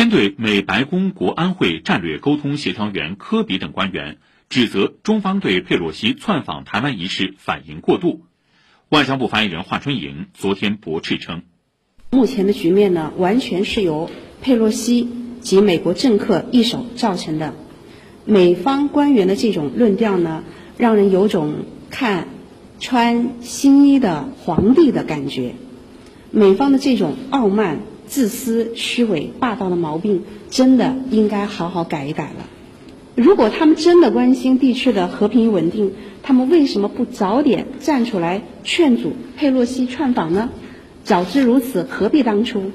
针对美白宫国安会战略沟通协调员科比等官员指责中方对佩洛西窜访台湾一事反应过度，外交部发言人华春莹昨天驳斥称：“目前的局面呢，完全是由佩洛西及美国政客一手造成的。美方官员的这种论调呢，让人有种看穿新衣的皇帝的感觉。美方的这种傲慢。”自私、虚伪、霸道的毛病，真的应该好好改一改了。如果他们真的关心地区的和平与稳定，他们为什么不早点站出来劝阻佩洛西窜访呢？早知如此，何必当初？